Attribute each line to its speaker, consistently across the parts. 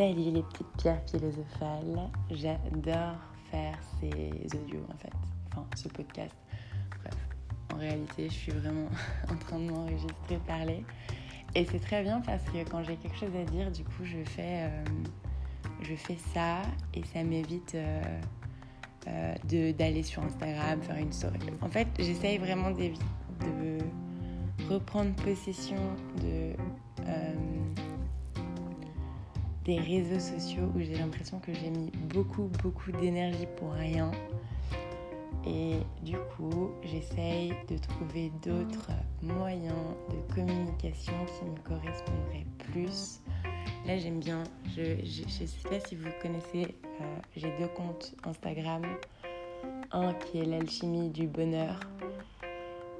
Speaker 1: Salut les petites pierres philosophales. J'adore faire ces audios en fait. Enfin, ce podcast. Bref, en réalité, je suis vraiment en train de m'enregistrer, parler. Et c'est très bien parce que quand j'ai quelque chose à dire, du coup, je fais, euh, je fais ça et ça m'évite euh, euh, d'aller sur Instagram, faire une story. En fait, j'essaye vraiment de reprendre possession de réseaux sociaux où j'ai l'impression que j'ai mis beaucoup, beaucoup d'énergie pour rien. Et du coup, j'essaye de trouver d'autres moyens de communication qui me correspondraient plus. Là, j'aime bien, je ne sais pas si vous connaissez, euh, j'ai deux comptes Instagram. Un qui est l'alchimie du bonheur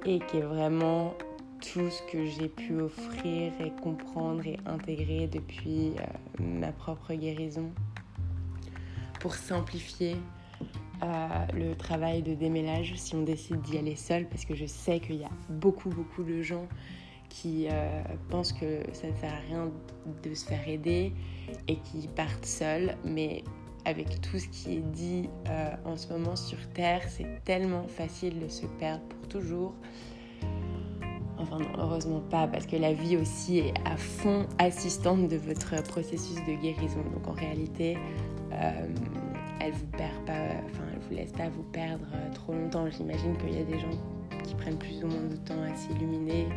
Speaker 1: et qui est vraiment tout ce que j'ai pu offrir et comprendre et intégrer depuis euh, ma propre guérison pour simplifier euh, le travail de démêlage si on décide d'y aller seul parce que je sais qu'il y a beaucoup beaucoup de gens qui euh, pensent que ça ne sert à rien de se faire aider et qui partent seuls mais avec tout ce qui est dit en ce moment sur Terre, c'est tellement facile de se perdre pour toujours. Enfin non, heureusement pas, parce que la vie aussi est à fond assistante de votre processus de guérison. Donc en réalité, euh, elle vous perd pas, enfin elle vous laisse pas vous perdre euh, trop longtemps. J'imagine qu'il y a des gens qui prennent plus ou moins de temps à s'illuminer,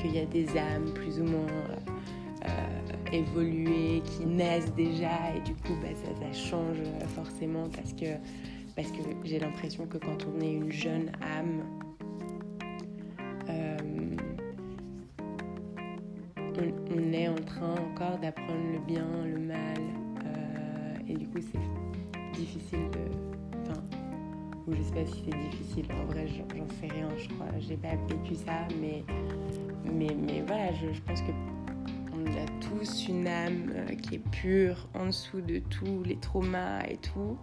Speaker 1: qu'il y a des âmes plus ou moins euh, évoluées qui naissent déjà et du coup bah, ça, change forcément parce que, parce que j'ai l'impression que quand on est une jeune âme, on, est en train encore d'apprendre le bien, le mal. Euh, et du coup, c'est difficile de. Enfin, ou je sais pas si c'est difficile. En vrai, j'en sais rien, je crois. J'ai pas vécu ça, mais, mais, mais voilà, je, pense que on a tous une âme euh, qui est pure en dessous de tous les traumas et tout.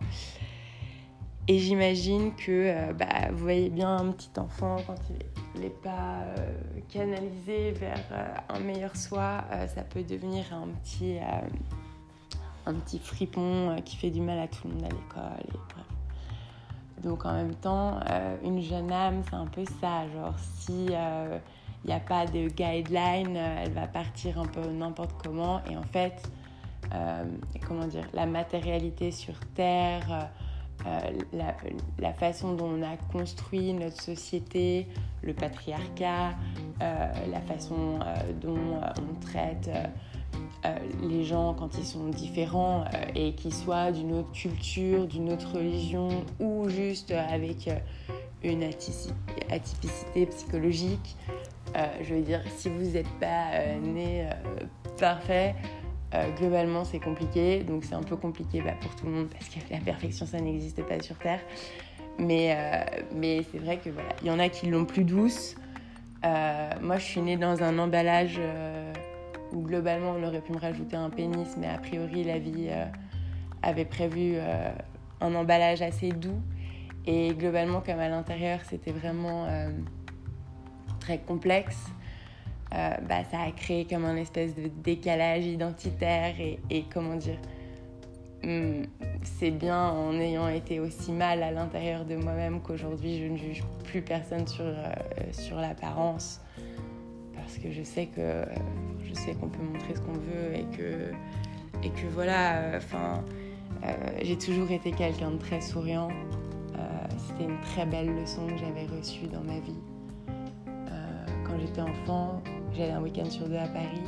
Speaker 1: Et j'imagine que euh, bah, vous voyez bien un petit enfant quand il n'est pas euh, canalisé vers euh, un meilleur soi, ça peut devenir un petit, un petit fripon qui fait du mal à tout le monde à l'école. Donc en même temps, une jeune âme, c'est un peu ça. Genre si il n'y a pas de guideline, elle va partir un peu n'importe comment. Et en fait, comment dire, la matérialité sur Terre euh, la, façon dont on a construit notre société, le patriarcat, euh, la façon euh, dont on traite les gens quand ils sont différents et qu'ils soient d'une autre culture, d'une autre religion ou juste avec une atypicité psychologique. je veux dire, si vous n'êtes pas né parfait, euh, globalement, c'est compliqué, donc c'est un peu compliqué bah, pour tout le monde parce que la perfection, ça n'existe pas sur Terre. Mais, euh, c'est vrai que voilà, il y en a qui l'ont plus douce. Euh, moi, je suis née dans un emballage où globalement, on aurait pu me rajouter un pénis, mais a priori, la vie avait prévu un emballage assez doux. Et globalement, comme à l'intérieur, c'était vraiment très complexe. Euh, bah, ça a créé comme un espèce de décalage identitaire et, comment dire, hmm, c'est bien en ayant été aussi mal à l'intérieur de moi-même qu'aujourd'hui je ne juge plus personne sur, euh, sur l'apparence. Parce que je sais que je sais qu'on peut montrer ce qu'on veut et que et que voilà enfin euh, j'ai toujours été quelqu'un de très souriant. C'était une très belle leçon que j'avais reçue dans ma vie. Quand j'étais enfant J'allais un week-end sur deux à Paris.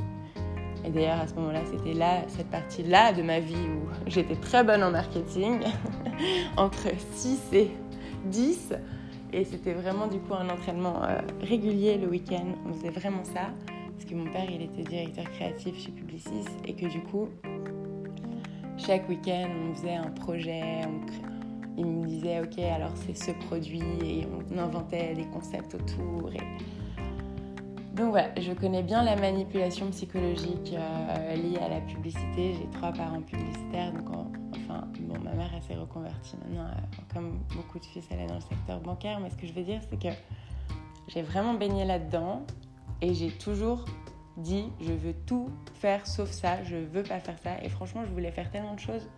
Speaker 1: Et d'ailleurs, à ce moment-là, c'était là, cette partie-là de ma vie où j'étais très bonne en marketing, entre 6 et 10. Et c'était vraiment du coup un entraînement euh, régulier le week-end. On faisait vraiment ça. Parce que mon père, il était directeur créatif chez Publicis. Et que du coup, chaque week-end, on faisait un projet. Il me disait, OK, alors c'est ce produit. Et on inventait des concepts autour. Donc voilà, je connais bien la manipulation psychologique euh, liée à la publicité. J'ai trois parents publicitaires, donc enfin, bon, ma mère elle s'est reconvertie maintenant, euh, comme beaucoup de fils, elle est dans le secteur bancaire. Mais ce que je veux dire, c'est que j'ai vraiment baigné là-dedans et j'ai toujours dit je veux tout faire sauf ça, je veux pas faire ça. Et franchement, je voulais faire tellement de choses.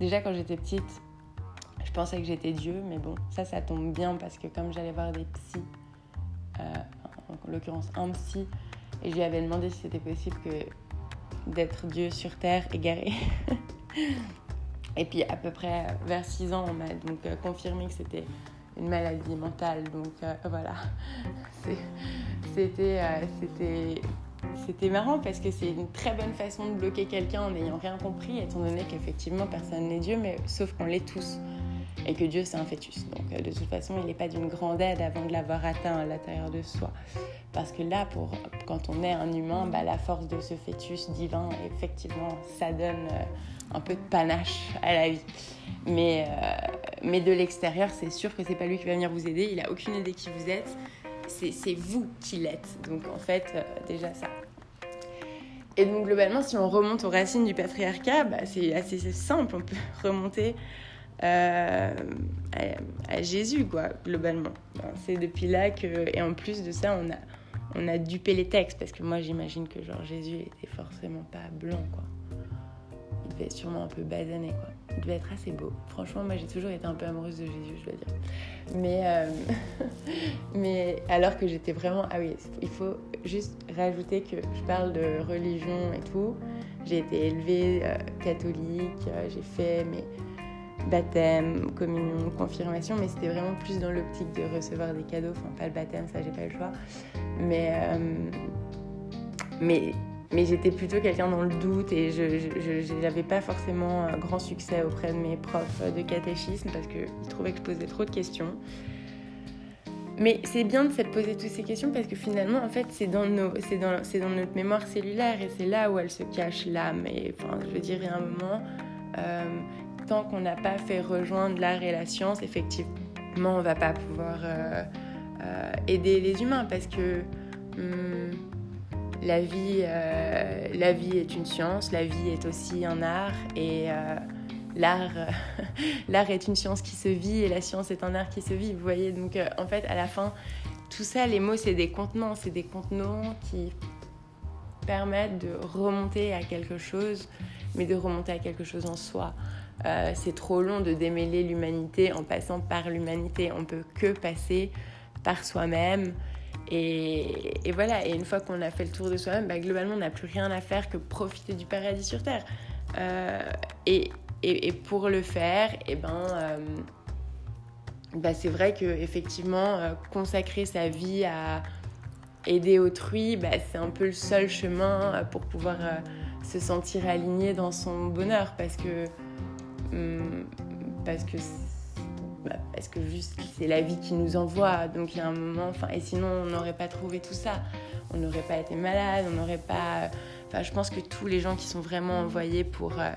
Speaker 1: Déjà quand j'étais petite, pensais que j'étais Dieu, mais bon, ça, ça tombe bien parce que comme j'allais voir des psys, euh, en l'occurrence un psy, et je lui avais demandé si c'était possible que d'être Dieu sur terre égaré. et puis à peu près vers 6 ans, on m'a donc euh, confirmé que c'était une maladie mentale. Donc euh, voilà, c'était c'était marrant parce que c'est une très bonne façon de bloquer quelqu'un en n'ayant rien compris, étant donné qu'effectivement personne n'est Dieu, mais sauf qu'on l'est tous. Et que Dieu c'est un fœtus. Donc euh, de toute façon, il n'est pas d'une grande aide avant de l'avoir atteint à l'intérieur de soi. Parce que là, pour, quand on est un humain, bah, la force de ce fœtus divin, effectivement, ça donne euh, un peu de panache à la vie. Mais, euh, mais de l'extérieur, c'est sûr que c'est pas lui qui va venir vous aider. Il a aucune idée qui vous êtes. C'est vous qui l'êtes. Donc en fait, déjà ça. Et donc globalement, si on remonte aux racines du patriarcat, bah, c'est assez simple. On peut remonter euh, à, Jésus, quoi, globalement. c'est depuis là que. Et en plus de ça, on a, on a dupé les textes, parce que moi, j'imagine que genre Jésus était forcément pas blanc, quoi. Il devait être sûrement un peu basané, quoi. Il devait être assez beau. Franchement, moi, j'ai toujours été un peu amoureuse de Jésus, je dois dire. Mais, euh, mais alors que j'étais vraiment. Ah oui, il faut juste rajouter que je parle de religion et tout. J'ai été élevée euh, catholique, j'ai fait mes baptême, communion, confirmation, mais c'était vraiment plus dans l'optique de recevoir des cadeaux. Enfin, pas le baptême, ça, j'ai pas le choix. Mais, euh, mais, mais j'étais plutôt quelqu'un dans le doute et je n'avais pas forcément un grand succès auprès de mes profs de catéchisme parce qu'ils trouvaient que je posais trop de questions. Mais c'est bien de se poser toutes ces questions parce que finalement, en fait, c'est dans, dans, dans notre mémoire cellulaire et c'est là où elle se cache l'âme. Et enfin, je veux dire, a un moment, euh, tant qu'on n'a pas fait rejoindre l'art et la science, effectivement, on va pas pouvoir euh, euh, aider les humains parce que hum, la, vie, euh, la vie est une science, la vie est aussi un art et l'art, l'art est une science qui se vit et la science est un art qui se vit. Vous voyez, donc en fait, à la fin, tout ça, les mots, c'est des contenants, c'est des contenants qui permettent de remonter à quelque chose, mais de remonter à quelque chose en soi. Euh, c'est trop long de démêler l'humanité en passant par l'humanité. On peut que passer par soi-même. Et, voilà, et une fois qu'on a fait le tour de soi-même, bah, globalement, on n'a plus rien à faire que profiter du paradis sur Terre. Euh, et, pour le faire, et eh ben, euh, bah, c'est vrai que effectivement, consacrer sa vie à aider autrui, bah, c'est un peu le seul chemin pour pouvoir se sentir aligné dans son bonheur. Parce que parce que bah, parce que juste c'est la vie qui nous envoie. Donc il y a un moment enfin et sinon on n'aurait pas trouvé tout ça. On n'aurait pas été malade on n'aurait pas enfin je pense que tous les gens qui sont vraiment envoyés pour euh,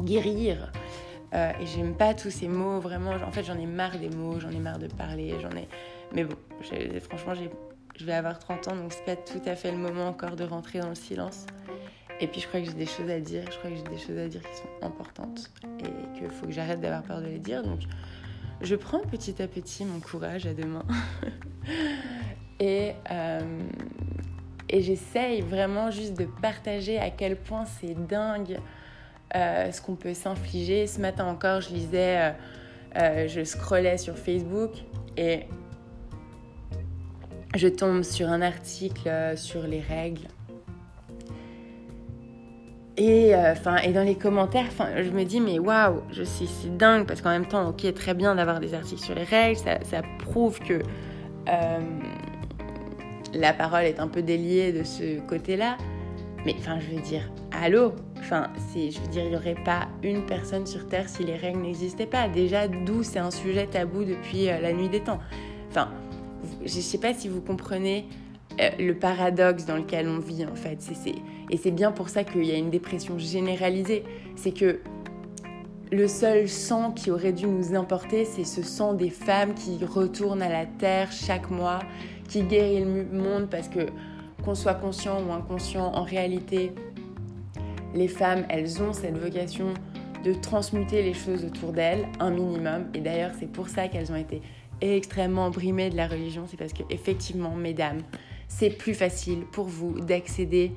Speaker 1: guérir euh, et j'aime pas tous ces mots vraiment en fait j'en ai marre des mots j'en ai marre de parler j'en ai mais bon franchement je vais avoir 30 ans donc c'est pas tout à fait le moment encore de rentrer dans le silence et puis je crois que j'ai des choses à dire, je crois que j'ai des choses à dire qui sont importantes et qu'il faut que j'arrête d'avoir peur de les dire. Donc je prends petit à petit mon courage à deux mains et, euh, et j'essaye vraiment juste de partager à quel point c'est dingue euh, ce qu'on peut s'infliger. Ce matin encore, je lisais, euh, je scrollais sur Facebook et je tombe sur un article sur les règles et, euh, et dans les commentaires, je me dis, mais waouh, c'est dingue, parce qu'en même temps, ok, très bien d'avoir des articles sur les règles, ça, prouve que euh, la parole est un peu déliée de ce côté-là. Mais enfin, je veux dire, allô? Enfin, je veux dire, il n'y aurait pas une personne sur Terre si les règles n'existaient pas. Déjà, d'où c'est un sujet tabou depuis euh, la nuit des temps. Enfin, je ne sais pas si vous comprenez le paradoxe dans lequel on vit en fait. et c'est bien pour ça qu'il y a une dépression généralisée. C'est que le seul sang qui aurait dû nous importer, c'est ce sang des femmes qui retournent à la terre chaque mois, qui guérit le monde parce que qu'on soit conscient ou inconscient, en réalité, les femmes, elles ont cette vocation de transmuter les choses autour d'elles, un minimum. Et d'ailleurs, c'est pour ça qu'elles ont été extrêmement brimé de la religion, c'est parce que effectivement, mesdames, c'est plus facile pour vous d'accéder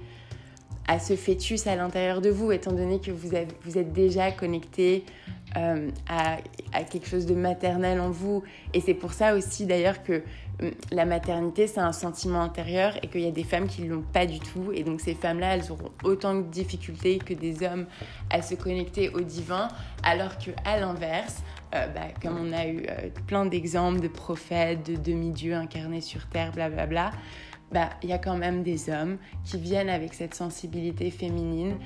Speaker 1: à ce fœtus à l'intérieur de vous, étant donné que vous, êtes déjà connecté euh, à, quelque chose de maternel en vous. Et c'est pour ça aussi d'ailleurs que hum, la maternité, c'est un sentiment intérieur et qu'il y a des femmes qui ne l'ont pas du tout. Et donc ces femmes-là, elles auront autant de difficultés que des hommes à se connecter au divin, alors qu'à l'inverse, euh, bah, comme on a eu euh, plein d'exemples de prophètes, de demi-dieux incarnés sur Terre, blablabla, bla, bla, bah, il y a quand même des hommes qui viennent avec cette sensibilité féminine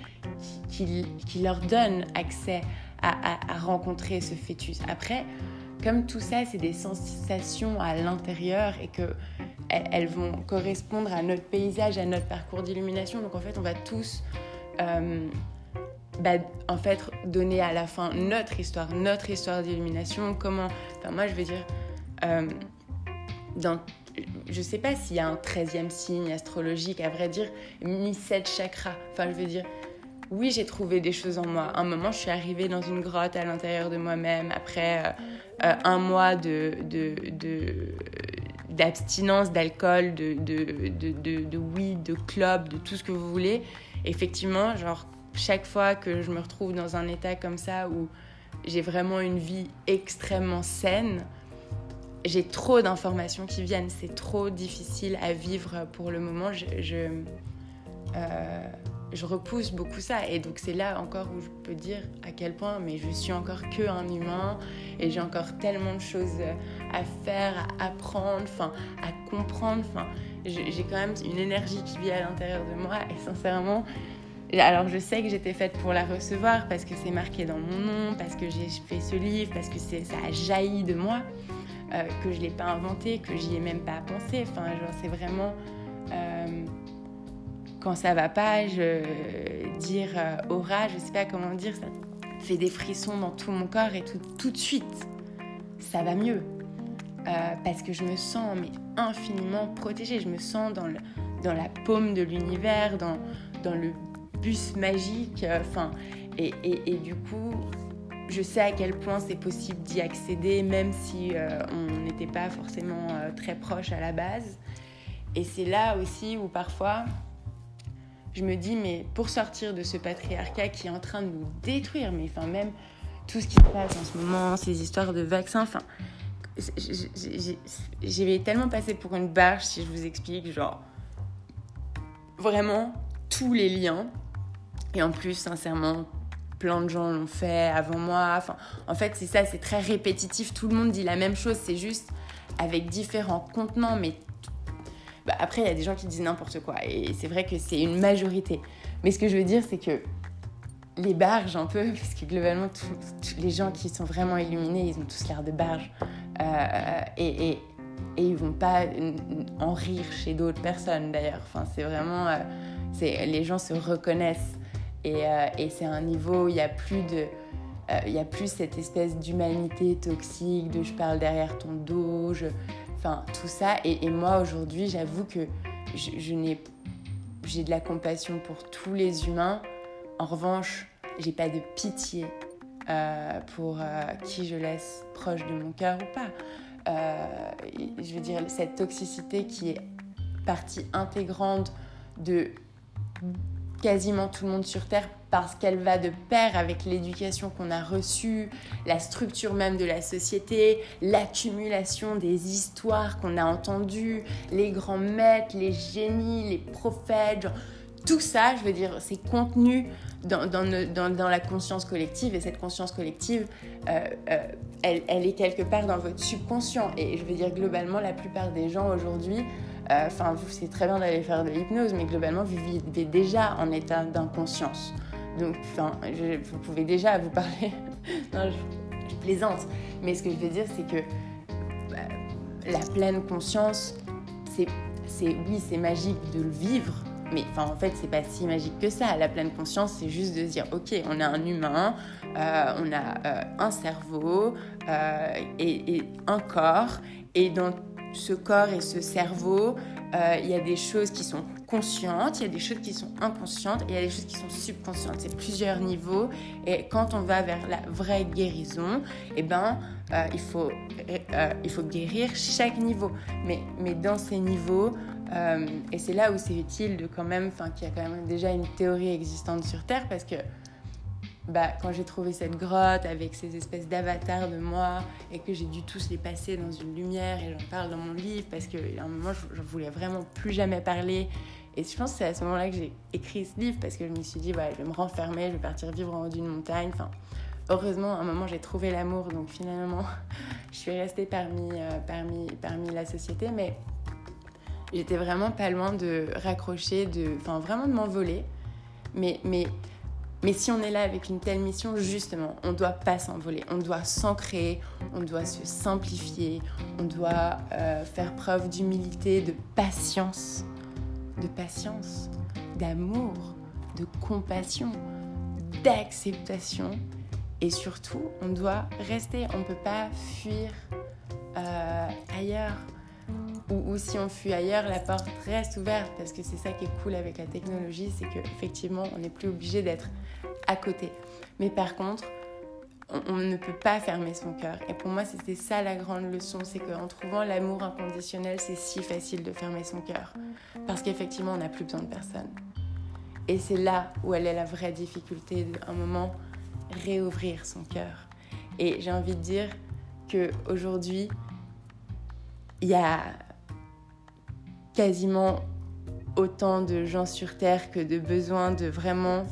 Speaker 1: qui, qui, leur donne accès à, à, rencontrer ce fœtus. Après, comme tout ça, c'est des sensations à l'intérieur et que elles vont correspondre à notre paysage, à notre parcours d'illumination. Donc en fait, on va tous, euh, bah, en fait, donner à la fin notre histoire, notre histoire d'illumination. Comment, enfin moi, je veux dire, euh, dans je sais pas s'il y a un 13e signe astrologique, à vrai dire, mis 7 chakras. Enfin, je veux dire, oui, j'ai trouvé des choses en moi. un moment, je suis arrivée dans une grotte à l'intérieur de moi-même après euh, euh, un mois de, d'abstinence d'alcool, de, de, de, weed, de club, de tout ce que vous voulez. Effectivement, genre, chaque fois que je me retrouve dans un état comme ça où j'ai vraiment une vie extrêmement saine, j'ai trop d'informations qui viennent, c'est trop difficile à vivre pour le moment. Euh, je repousse beaucoup ça. Et donc c'est là encore où je peux dire à quel point, mais je suis encore que un humain et j'ai encore tellement de choses à faire, à apprendre, enfin, à comprendre. Enfin, j'ai quand même une énergie qui vit à l'intérieur de moi et sincèrement, alors je sais que j'étais faite pour la recevoir parce que c'est marqué dans mon nom, parce que j'ai fait ce livre, parce que ça a jailli de moi. Euh, que je ne l'ai pas inventé, que j'y ai même pas pensé. Enfin, c'est vraiment euh, quand ça va pas, dire euh, aura, je sais pas comment dire, ça fait des frissons dans tout mon corps et tout, tout de suite, ça va mieux. parce que je me sens mais infiniment protégée, je me sens dans, le, dans la paume de l'univers, dans, dans le bus magique, enfin, et, et, et, du coup, je sais à quel point c'est possible d'y accéder, même si euh, on n'était pas forcément euh, très proche à la base. Et c'est là aussi où parfois je me dis, mais pour sortir de ce patriarcat qui est en train de nous détruire, mais enfin même tout ce qui se passe en ce moment, ces histoires de vaccins, enfin, j'ai tellement passé pour une barge si je vous explique, genre, vraiment tous les liens. Et en plus, sincèrement, plein de gens l'ont fait avant moi. En fait, c'est ça, c'est très répétitif. Tout le monde dit la même chose, c'est juste avec différents contenants. Mais bah, après, il y a des gens qui disent n'importe quoi. Et c'est vrai que c'est une majorité. Mais ce que je veux dire, c'est que les barges, un peu, parce que globalement, les gens qui sont vraiment illuminés, ils ont tous l'air de barges. Euh, et, et, et, ils vont pas en rire chez d'autres personnes, d'ailleurs. C'est vraiment. Euh, les gens se reconnaissent euh, et, c'est un niveau où il n'y a plus de... Euh, il y a plus cette espèce d'humanité toxique, de je parle derrière ton dos, je... enfin tout ça. Et, moi aujourd'hui, j'avoue que je, n'ai, j'ai de la compassion pour tous les humains. En revanche, j'ai pas de pitié euh, pour qui je laisse proche de mon cœur ou pas. je veux dire, cette toxicité qui est partie intégrante de quasiment tout le monde sur Terre parce qu'elle va de pair avec l'éducation qu'on a reçue, la structure même de la société, l'accumulation des histoires qu'on a entendues, les grands maîtres, les génies, les prophètes, tout ça, je veux dire, c'est contenu dans, la conscience collective et cette conscience collective, euh, euh, elle, est quelque part dans votre subconscient. Et je veux dire, globalement, la plupart des gens aujourd'hui enfin, vous, c'est très bien d'aller faire de l'hypnose, mais globalement, vous vivez déjà en état d'inconscience. Donc, vous pouvez déjà vous parler. non, je, plaisante. Mais ce que je veux dire, c'est que bah, la pleine conscience, c'est, oui, c'est magique de le vivre, mais en fait, c'est pas si magique que ça. La pleine conscience, c'est juste de dire, ok, on a un humain, euh, on a euh, un cerveau et, et, un corps, et dans ce corps et ce cerveau, euh, il y a des choses qui sont conscientes, il y a des choses qui sont inconscientes, et il y a des choses qui sont subconscientes. C'est plusieurs niveaux. Et quand on va vers la vraie guérison, eh ben, euh, il, faut, euh, il faut guérir chaque niveau. Mais, mais dans ces niveaux, et c'est là où c'est utile de quand même, enfin, qu'il y a quand même déjà une théorie existante sur Terre, parce que bah, quand j'ai trouvé cette grotte avec ces espèces d'avatars de moi et que j'ai dû tous les passer dans une lumière et j'en parle dans mon livre parce qu'à un moment je, voulais vraiment plus jamais parler et je pense que c'est à ce moment-là que j'ai écrit ce livre parce que je me suis dit ouais, je vais me renfermer, je vais partir vivre en haut d'une montagne. Enfin, heureusement à un moment j'ai trouvé l'amour donc finalement je suis restée parmi, euh, parmi, parmi la société mais j'étais vraiment pas loin de raccrocher, de, enfin vraiment de m'envoler. Mais, mais mais si on est là avec une telle mission, justement, on ne doit pas s'envoler, on doit s'ancrer, on doit se simplifier, on doit euh, faire preuve d'humilité, de patience, de patience, d'amour, de compassion, d'acceptation. Et surtout, on doit rester, on ne peut pas fuir euh, ailleurs ou, si on fuit ailleurs, la porte reste ouverte parce que c'est ça qui est cool avec la technologie, c'est qu'effectivement, on n'est plus obligé d'être à côté. Mais par contre, on, ne peut pas fermer son cœur. Et pour moi, c'était ça la grande leçon, c'est qu'en trouvant l'amour inconditionnel, c'est si facile de fermer son cœur. Parce qu'effectivement, on n'a plus besoin de personne. Et c'est là où elle est la vraie difficulté, d'un moment, réouvrir son cœur. Et j'ai envie de dire qu'aujourd'hui, il y a quasiment autant de gens sur Terre que de besoin de vraiment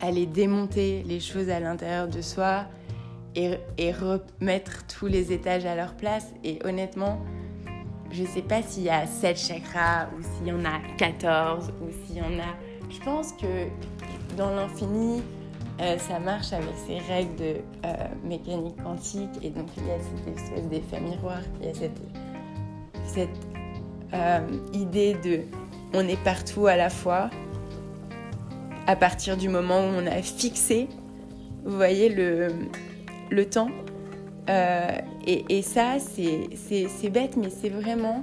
Speaker 1: aller démonter les choses à l'intérieur de soi et, remettre tous les étages à leur place. Et honnêtement, je ne sais pas s'il y a 7 chakras ou s'il y en a 14 ou s'il y en a... Je pense que dans l'infini, euh, ça marche avec ces règles de euh, mécanique quantique et donc il y a cette espèce d'effet miroir, il y a cette, euh, idée de on est partout à la fois à partir du moment où on a fixé, vous voyez, le, le temps. Et, et, ça, c'est bête, mais c'est vraiment,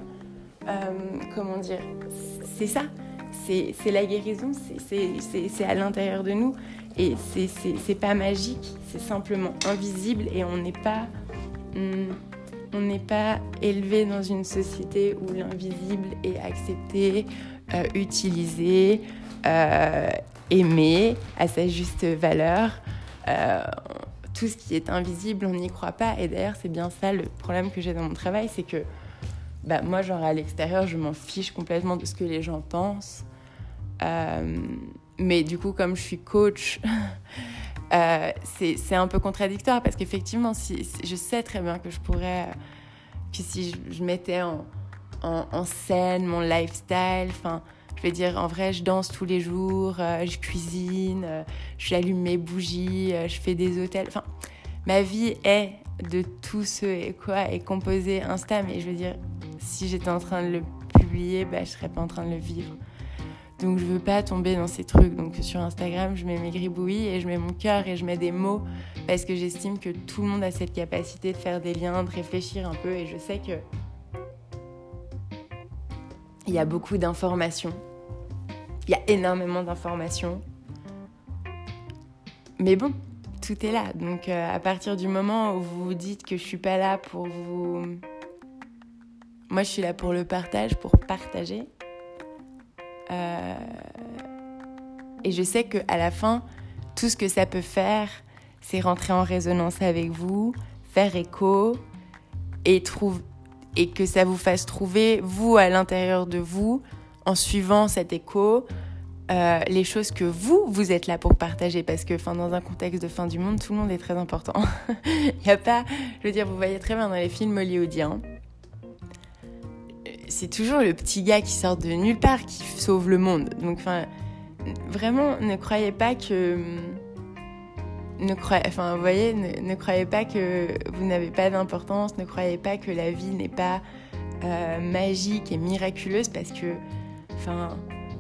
Speaker 1: comment dire, c'est ça. C'est la guérison, c'est à l'intérieur de nous. Et c'est pas magique, c'est simplement invisible et on n'est pas. Hmm, on n'est pas élevé dans une société où l'invisible est accepté, euh, utilisé, euh, aimé à sa juste valeur. Euh, tout ce qui est invisible, on n'y croit pas. Et d'ailleurs, c'est bien ça le problème que j'ai dans mon travail, c'est que bah, moi, genre à l'extérieur, je m'en fiche complètement de ce que les gens pensent. Mais du coup, comme je suis coach, Euh, c'est un peu contradictoire parce qu'effectivement, si, je sais très bien que je pourrais, que si je, mettais en, scène mon lifestyle, enfin, je vais dire, en vrai, je danse tous les jours, euh, je cuisine, euh, j'allume mes bougies, je fais des hôtels. Enfin, ma vie est de tout ce et quoi est composé Insta, mais je veux dire, si j'étais en train de le publier, bah, je serais pas en train de le vivre. Donc je veux pas tomber dans ces trucs. Donc sur Instagram, je mets mes gribouilles et je mets mon cœur et je mets des mots parce que j'estime que tout le monde a cette capacité de faire des liens, de réfléchir un peu et je sais que il y a beaucoup d'informations. Il y a énormément d'informations. Mais bon, tout est là. Donc euh, à partir du moment où vous vous dites que je suis pas là pour vous moi je suis là pour le partage, pour partager. Euh, et je sais qu'à la fin, tout ce que ça peut faire, c'est rentrer en résonance avec vous, faire écho et, que ça vous fasse trouver, vous, à l'intérieur de vous, en suivant cet écho, euh, les choses que vous, vous êtes là pour partager. Parce que enfin, dans un contexte de fin du monde, tout le monde est très important. Il n'y a pas, je veux dire, vous voyez très bien dans les films hollywoodiens, c'est toujours le petit gars qui sort de nulle part qui sauve le monde. Donc, vraiment, ne croyez pas que. Enfin, vous voyez, ne, croyez pas que vous n'avez pas d'importance, ne croyez pas que la vie n'est pas euh, magique et miraculeuse parce que,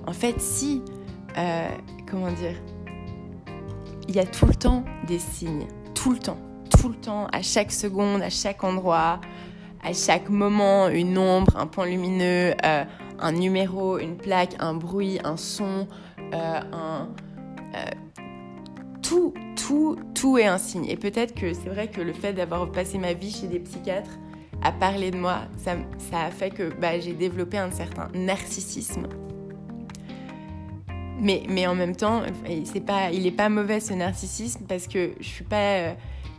Speaker 1: en fait, si, euh, comment dire, il y a tout le temps des signes, tout le temps, tout le temps, à chaque seconde, à chaque endroit, à chaque moment une ombre, un point lumineux, euh, un numéro, une plaque, un bruit, un son, euh, un, tout, tout, tout est un signe. Et peut-être que c'est vrai que le fait d'avoir passé ma vie chez des psychiatres à parler de moi, ça, ça a fait que bah, j'ai développé un certain narcissisme. Mais, mais en même temps, pas, il n'est pas mauvais ce narcissisme parce que je suis pas. Euh,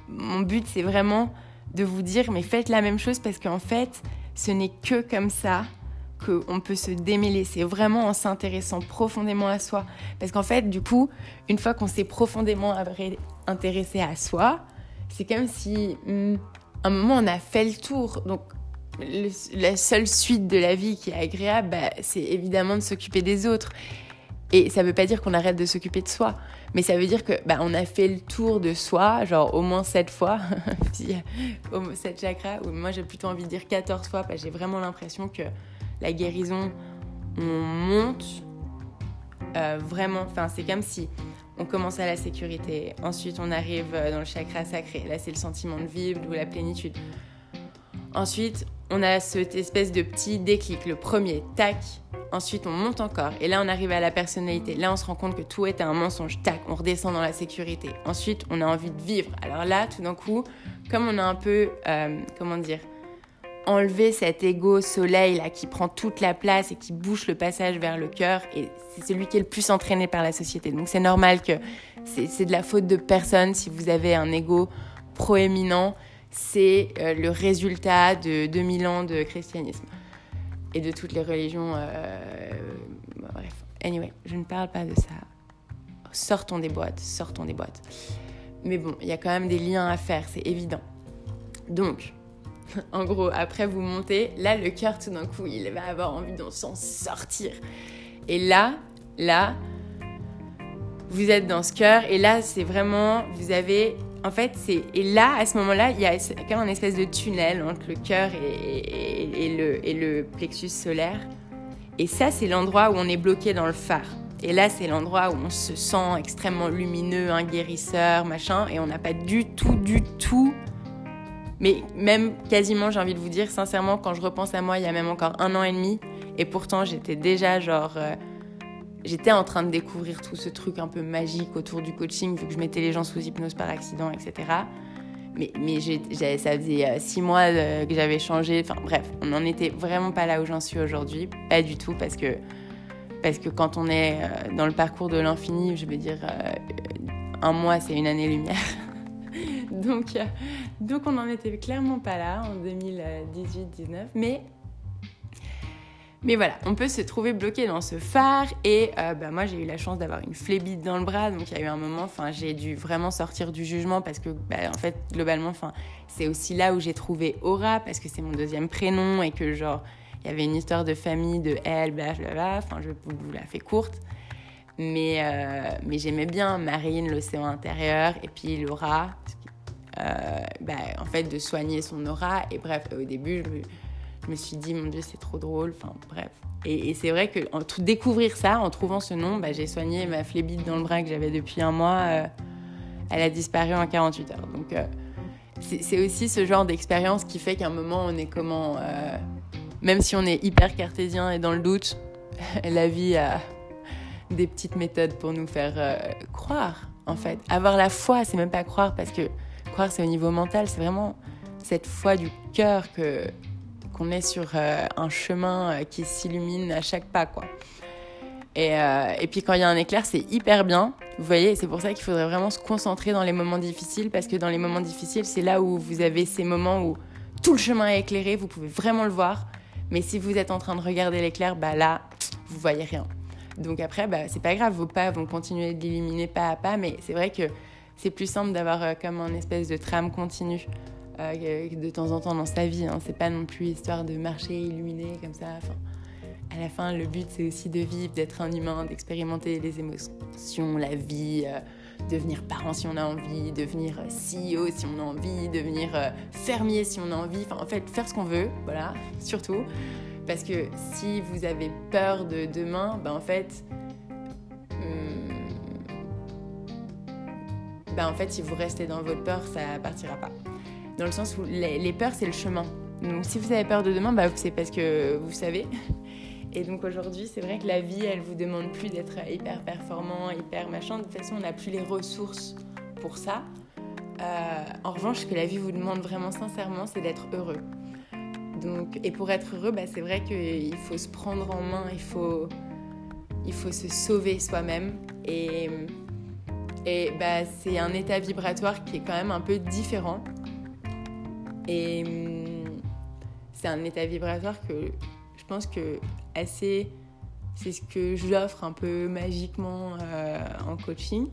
Speaker 1: mon but, c'est vraiment de vous dire, mais faites la même chose parce qu'en fait, ce n'est que comme ça qu'on peut se démêler. C'est vraiment en s'intéressant profondément à soi. Parce qu'en fait, du coup, une fois qu'on s'est profondément intéressé à soi, c'est comme si, hmm, un moment, on a fait le tour. Donc, la seule suite de la vie qui est agréable, bah, c'est évidemment de s'occuper des autres. Et ça veut pas dire qu'on arrête de s'occuper de soi, mais ça veut dire que bah, on a fait le tour de soi, genre au moins sept fois, sept chakras, ou moi j'ai plutôt envie de dire 14 fois, parce que j'ai vraiment l'impression que la guérison, on monte euh, vraiment, enfin c'est comme si on commence à la sécurité, ensuite on arrive euh, dans le chakra sacré, là c'est le sentiment de vivre ou la plénitude. Ensuite, on a cette espèce de petit déclic, le premier, tac, Ensuite, on monte encore. Et là, on arrive à la personnalité. Là, on se rend compte que tout est un mensonge. Tac, on redescend dans la sécurité. Ensuite, on a envie de vivre. Alors là, tout d'un coup, comme on a un peu, euh, comment dire, enlevé cet ego soleil là qui prend toute la place et qui bouche le passage vers le cœur, et c'est celui qui est le plus entraîné par la société. Donc c'est normal que c'est de la faute de personne si vous avez un ego proéminent. C'est euh, le résultat de 2000 ans de christianisme et de toutes les religions. Euh, bref, anyway, je ne parle pas de ça. Sortons des boîtes, sortons des boîtes. Mais bon, il y a quand même des liens à faire, c'est évident. Donc, en gros, après vous montez, là, le cœur, tout d'un coup, il va avoir envie d'en s'en sortir. Et là, là, vous êtes dans ce cœur, et là, c'est vraiment, vous avez en fait, c'est et là, à ce moment-là, il y a comme un espèce de tunnel entre le cœur et, le, plexus solaire. Et ça, c'est l'endroit où on est bloqué dans le phare. Et là, c'est l'endroit où on se sent extrêmement lumineux, un guérisseur, machin, et on n'a pas du tout, du tout. Mais même quasiment, j'ai envie de vous dire, sincèrement, quand je repense à moi, il y a même encore un an et demi, et pourtant j'étais déjà genre. Euh, j'étais en train de découvrir tout ce truc un peu magique autour du coaching, vu que je mettais les gens sous hypnose par accident, etc. Mais, ça faisait euh, six mois euh, que j'avais changé. Enfin bref, on n'en était vraiment pas là où j'en suis aujourd'hui. Pas du tout, parce que, parce que quand on est euh, dans le parcours de l'infini, je veux dire, un mois, c'est une année-lumière. donc, donc on n'en était clairement pas là en 2018-19. Mais mais voilà, on peut se trouver bloqué dans ce phare et euh, bah, moi j'ai eu la chance d'avoir une flébite dans le bras, donc il y a eu un moment, enfin j'ai dû vraiment sortir du jugement parce que bah, en fait globalement, enfin c'est aussi là où j'ai trouvé Aura parce que c'est mon deuxième prénom et que genre il y avait une histoire de famille, de elle, blablabla, enfin je vous la fais courte. Mais, euh, mais j'aimais bien Marine, l'océan intérieur, et puis Laura, euh, bah, en fait, de soigner son aura. Et bref, au début, je, je me suis dit, mon Dieu, c'est trop drôle. Enfin, bref. Et, c'est vrai que découvrir ça, en trouvant ce nom, bah, j'ai soigné ma flébite dans le bras que j'avais depuis un mois. Euh, elle a disparu en 48 heures. Donc, euh, c'est aussi ce genre d'expérience qui fait qu'à un moment, on est comment. Euh, même si on est hyper cartésien et dans le doute, la vie a des petites méthodes pour nous faire croire, en fait. Avoir la foi, c'est même pas croire, parce que croire, c'est au niveau mental, c'est vraiment cette foi du cœur que qu'on est sur euh, un chemin euh, qui s'illumine à chaque pas, quoi. Et, euh, et puis quand il y a un éclair, c'est hyper bien. Vous voyez, c'est pour ça qu'il faudrait vraiment se concentrer dans les moments difficiles, parce que dans les moments difficiles, c'est là où vous avez ces moments où tout le chemin est éclairé, vous pouvez vraiment le voir. Mais si vous êtes en train de regarder l'éclair, bah là, vous voyez rien. Donc après, bah, c'est pas grave, vos pas vont continuer de l'éliminer pas à pas, mais c'est vrai que c'est plus simple d'avoir comme un espèce de trame continue. Euh, de temps en temps dans sa vie. Hein. C'est pas non plus histoire de marcher illuminé comme ça. Enfin, à la fin, le but c'est aussi de vivre, d'être un humain, d'expérimenter les émotions, la vie, euh, devenir parent si on a envie, devenir CEO si on a envie, devenir euh, fermier si on a envie. Enfin, en fait, faire ce qu'on veut, voilà, surtout. Parce que si vous avez peur de demain, ben en fait, ben en fait, si vous restez dans votre peur, ça partira pas dans le sens où les, peurs, c'est le chemin. Donc si vous avez peur de demain, bah, c'est parce que vous savez. Et donc aujourd'hui, c'est vrai que la vie, elle vous demande plus d'être hyper performant, hyper machin. De toute façon, on n'a plus les ressources pour ça. Euh, en revanche, ce que la vie vous demande vraiment sincèrement, c'est d'être heureux. Donc, et pour être heureux, bah, c'est vrai qu'il faut se prendre en main, il faut, il faut se sauver soi-même. Et, et bah, c'est un état vibratoire qui est quand même un peu différent. Et hum, c'est un état vibratoire que je pense que assez, c'est ce que j'offre un peu magiquement euh, en coaching.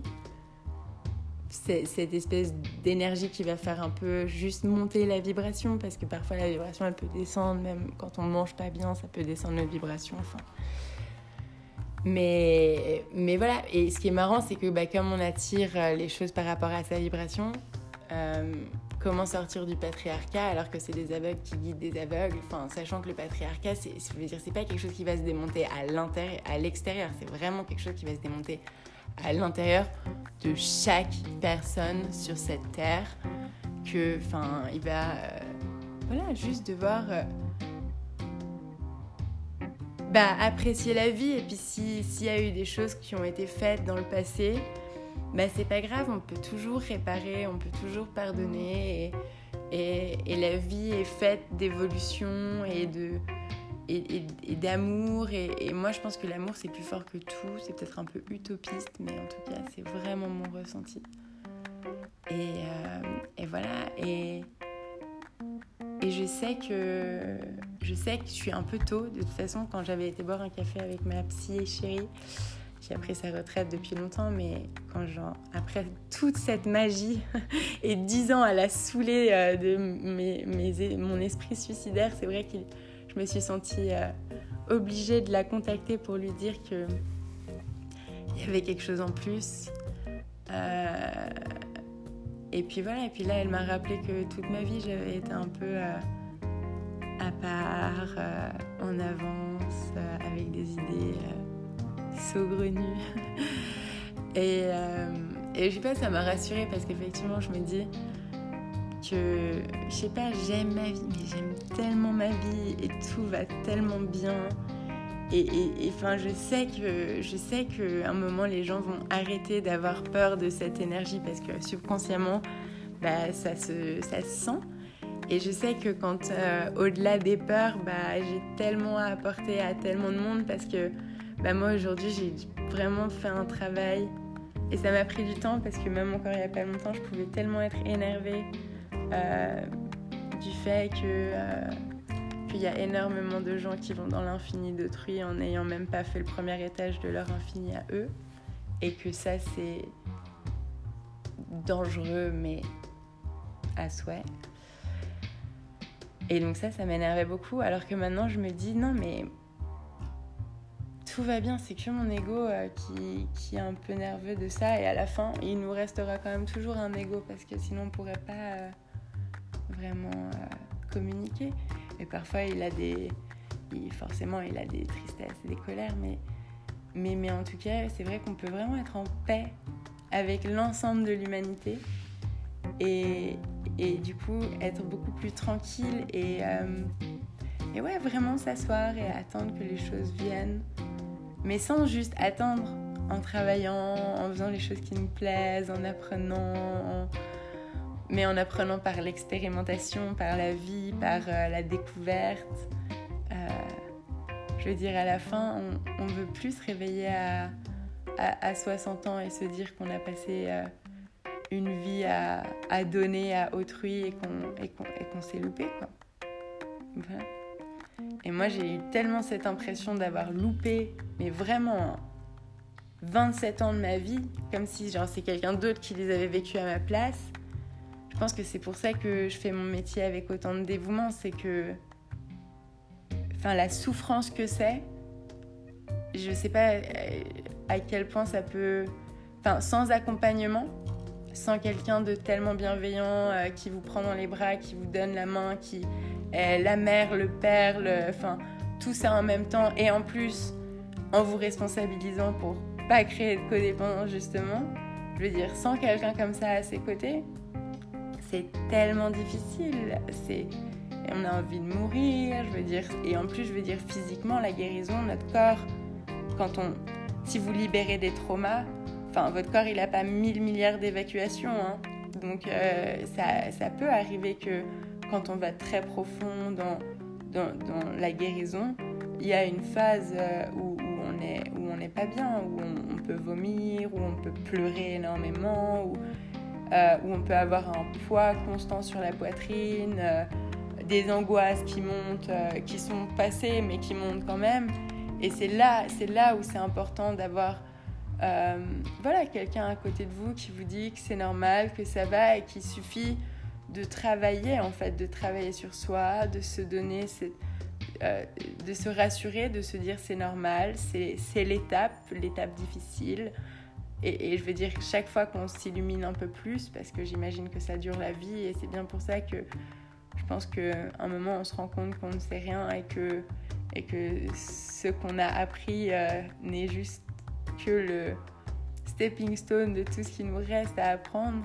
Speaker 1: Cette espèce d'énergie qui va faire un peu juste monter la vibration parce que parfois la vibration elle peut descendre même quand on mange pas bien ça peut descendre notre vibration mais voilà et ce qui est marrant c'est que bah, comme on attire les choses par rapport à sa vibration euh, comment sortir du patriarcat alors que c'est des aveugles qui guident des aveugles, enfin, sachant que le patriarcat, c'est, je veux dire, c'est pas quelque chose qui va se démonter à l'intérieur, à l'extérieur, c'est vraiment quelque chose qui va se démonter à l'intérieur de chaque personne sur cette terre, que, enfin, il va, euh, voilà, juste devoir euh, bah, apprécier la vie. Et puis s'il y a eu des choses qui ont été faites dans le passé, bah, c'est pas grave, on peut toujours réparer, on peut toujours pardonner. Et, et, la vie est faite d'évolution et de et, d'amour. Et, moi, je pense que l'amour, c'est plus fort que tout. C'est peut-être un peu utopiste, mais en tout cas, c'est vraiment mon ressenti. Et, euh, et voilà. Et, et je sais que je sais que je suis un peu tôt. De toute façon, quand j'avais été boire un café avec ma psy chérie, qui a pris sa retraite depuis longtemps, mais quand après toute cette magie et dix ans à la saouler euh, de mes, mes, mon esprit suicidaire, c'est vrai que je me suis sentie euh, obligée de la contacter pour lui dire que il y avait quelque chose en plus. Euh, et puis voilà, et puis là, elle m'a rappelé que toute ma vie, j'avais été un peu à part, en avance, avec des idées saugrenue. et, euh, et je sais pas, ça m'a rassurée parce qu'effectivement, je me dis que, je sais pas, j'aime ma vie, mais j'aime tellement ma vie et tout va tellement bien. Et enfin, je sais que je sais qu'à un moment les gens vont arrêter d'avoir peur de cette énergie parce que subconsciemment, bah, ça se ça se sent. Et je sais que quand euh, au-delà des peurs, bah, j'ai tellement à apporter à tellement de monde parce que bah moi aujourd'hui j'ai vraiment fait un travail et ça m'a pris du temps parce que même encore il n'y a pas longtemps je pouvais tellement être énervée euh, du fait que euh, qu'il y a énormément de gens qui vont dans l'infini d'autrui en n'ayant même pas fait le premier étage de leur infini à eux et que ça c'est dangereux mais à souhait. Et donc ça, ça m'énervait beaucoup alors que maintenant je me dis non mais tout va bien, c'est que mon ego euh, qui, qui, est un peu nerveux de ça et à la fin, il nous restera quand même toujours un ego parce que sinon on pourrait pas euh, vraiment euh, communiquer. Et parfois il a des, forcément il a des tristesses et des colères, mais, mais, mais en tout cas c'est vrai qu'on peut vraiment être en paix avec l'ensemble de l'humanité et, et, du coup être beaucoup plus tranquille et, et ouais vraiment s'asseoir et attendre que les choses viennent mais sans juste attendre, en travaillant, en faisant les choses qui nous plaisent, en apprenant, mais en apprenant par l'expérimentation, par la vie, par euh, la découverte. Euh, je veux dire, à la fin, on ne veut plus se réveiller à, à, 60 ans et se dire qu'on a passé euh, une vie à, donner à autrui et qu'on qu s'est loupé. Quoi. Et moi, j'ai eu tellement cette impression d'avoir loupé, mais vraiment 27 ans de ma vie, comme si c'est quelqu'un d'autre qui les avait vécus à ma place. Je pense que c'est pour ça que je fais mon métier avec autant de dévouement, c'est que enfin la souffrance que c'est, je sais pas euh, à quel point ça peut enfin sans accompagnement, sans quelqu'un de tellement bienveillant euh, qui vous prend dans les bras, qui vous donne la main, qui la mère, le père, enfin, tout ça en même temps, et en plus en vous responsabilisant pour pas créer de codépendance justement. Je veux dire, sans quelqu'un comme ça à ses côtés, c'est tellement difficile. C'est on a envie de mourir, je veux dire. Et en plus, je veux dire physiquement, la guérison, notre corps, quand on, si vous libérez des traumas, enfin, votre corps, il n'a pas mille milliards d'évacuations, hein. Donc, euh, ça, ça, peut arriver que quand on va très profond dans, la guérison, il y a une phase euh, où, on n'est pas bien, où on, peut vomir, où on peut pleurer énormément, où, euh, où on peut avoir un poids constant sur la poitrine, euh, des angoisses qui montent, qui sont passées mais qui montent quand même. Et c'est là, où c'est important d'avoir quelqu'un à côté de vous qui vous dit que c'est normal, que ça va et qu'il suffit de travailler en fait, de travailler sur soi, de se donner euh, de se rassurer, de se dire c'est normal, c'est l'étape, l'étape difficile. Et, et, je veux dire, chaque fois qu'on s'illumine un peu plus, parce que j'imagine que ça dure la vie, et c'est bien pour ça que je pense qu'à un moment on se rend compte qu'on ne sait rien et que, et que ce qu'on a appris euh, n'est juste que le stepping stone de tout ce qui nous reste à apprendre.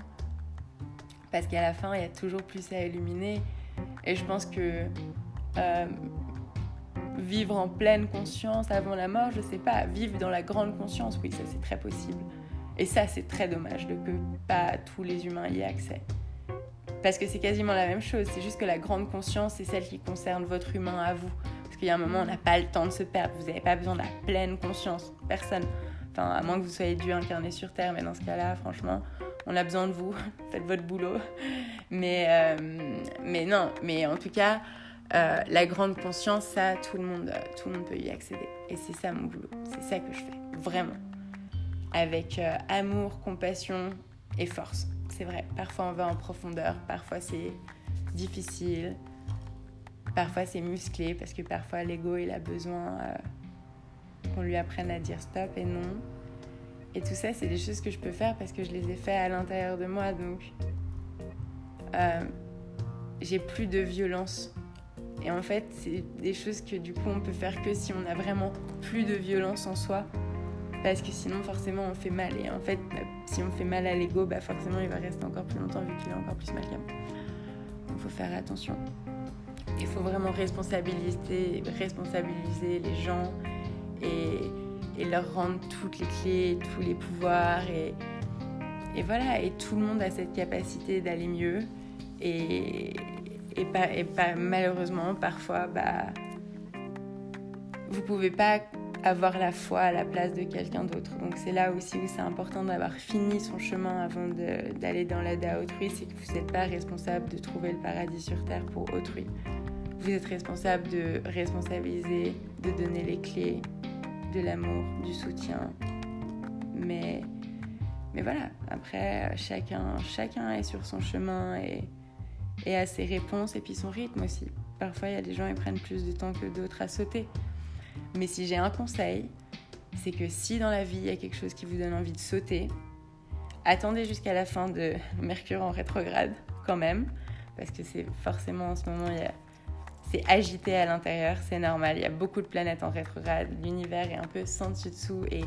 Speaker 1: Parce qu'à la fin, il y a toujours plus à illuminer. Et je pense que euh, vivre en pleine conscience avant la mort, je sais pas, vivre dans la grande conscience, oui, ça c'est très possible. Et ça, c'est très dommage de que pas tous les humains y aient accès. Parce que c'est quasiment la même chose, c'est juste que la grande conscience, c'est celle qui concerne votre humain à vous. Parce qu'il y a un moment, on n'a pas le temps de se perdre, vous n'avez pas besoin de la pleine conscience, personne. Enfin, à moins que vous soyez Dieu incarné sur Terre, mais dans ce cas-là, franchement, on a besoin de vous, faites votre boulot. Mais, euh, mais non, mais en tout cas, euh, la grande conscience, ça, tout le, monde, tout le monde peut y accéder. Et c'est ça mon boulot, c'est ça que je fais, vraiment avec euh, amour, compassion et force. C'est vrai, parfois on va en profondeur, parfois c'est difficile, parfois c'est musclé parce que parfois l'ego il a besoin euh, qu'on lui apprenne à dire stop et non. Et tout ça, c'est des choses que je peux faire parce que je les ai fait à l'intérieur de moi. Donc, euh, j'ai plus de violence. Et en fait, c'est des choses que du coup, on peut faire que si on a vraiment plus de violence en soi parce que sinon forcément on fait mal et en fait bah, si on fait mal à l'ego bah forcément il va rester encore plus longtemps vu qu'il est encore plus mal donc il faut faire attention il faut vraiment responsabiliser responsabiliser les gens et, et, leur rendre toutes les clés tous les pouvoirs et, voilà et tout le monde a cette capacité d'aller mieux et, malheureusement parfois bah vous pouvez pas avoir la foi à la place de quelqu'un d'autre. Donc c'est là aussi où c'est important d'avoir fini son chemin avant d'aller dans l'aide à autrui, c'est que vous n'êtes pas responsable de trouver le paradis sur Terre pour autrui. Vous êtes responsable de responsabiliser, de donner les clés de l'amour, du soutien. Mais, mais voilà, après, chacun, chacun est sur son chemin et, et a ses réponses et puis son rythme aussi. Parfois, il y a des gens qui prennent plus de temps que d'autres à sauter. Mais si j'ai un conseil, c'est que si dans la vie il y a quelque chose qui vous donne envie de sauter, attendez jusqu'à la fin de Mercure en rétrograde quand même, parce que c'est forcément en ce moment, agité à l'intérieur, c'est normal, il y a beaucoup de planètes en rétrograde, l'univers est un peu sans dessus dessous et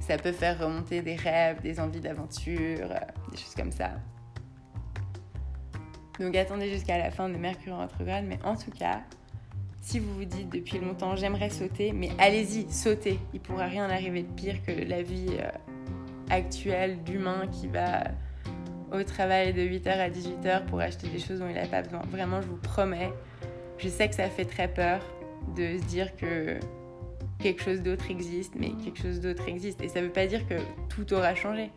Speaker 1: ça peut faire remonter des rêves, des envies d'aventure, des choses comme ça. Donc attendez jusqu'à la fin de Mercure en rétrograde, mais en tout cas, si vous vous dites depuis longtemps j'aimerais sauter, mais allez-y, sautez. Il pourra rien arriver de pire que la vie euh, actuelle d'humain qui va au travail de 8h à 18h pour acheter des choses dont il n'a pas besoin. Vraiment, je vous promets. Je sais que ça fait très peur de se dire que quelque chose d'autre existe, mais quelque chose d'autre existe. Et ça ne veut pas dire que tout aura changé.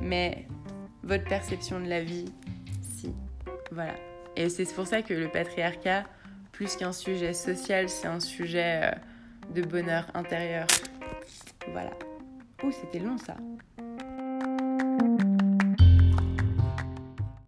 Speaker 1: Mais votre perception de la vie, si. Voilà. Et c'est pour ça que le patriarcat, plus qu'un sujet social, c'est un sujet euh, de bonheur intérieur. Voilà. Oh, c'était long ça.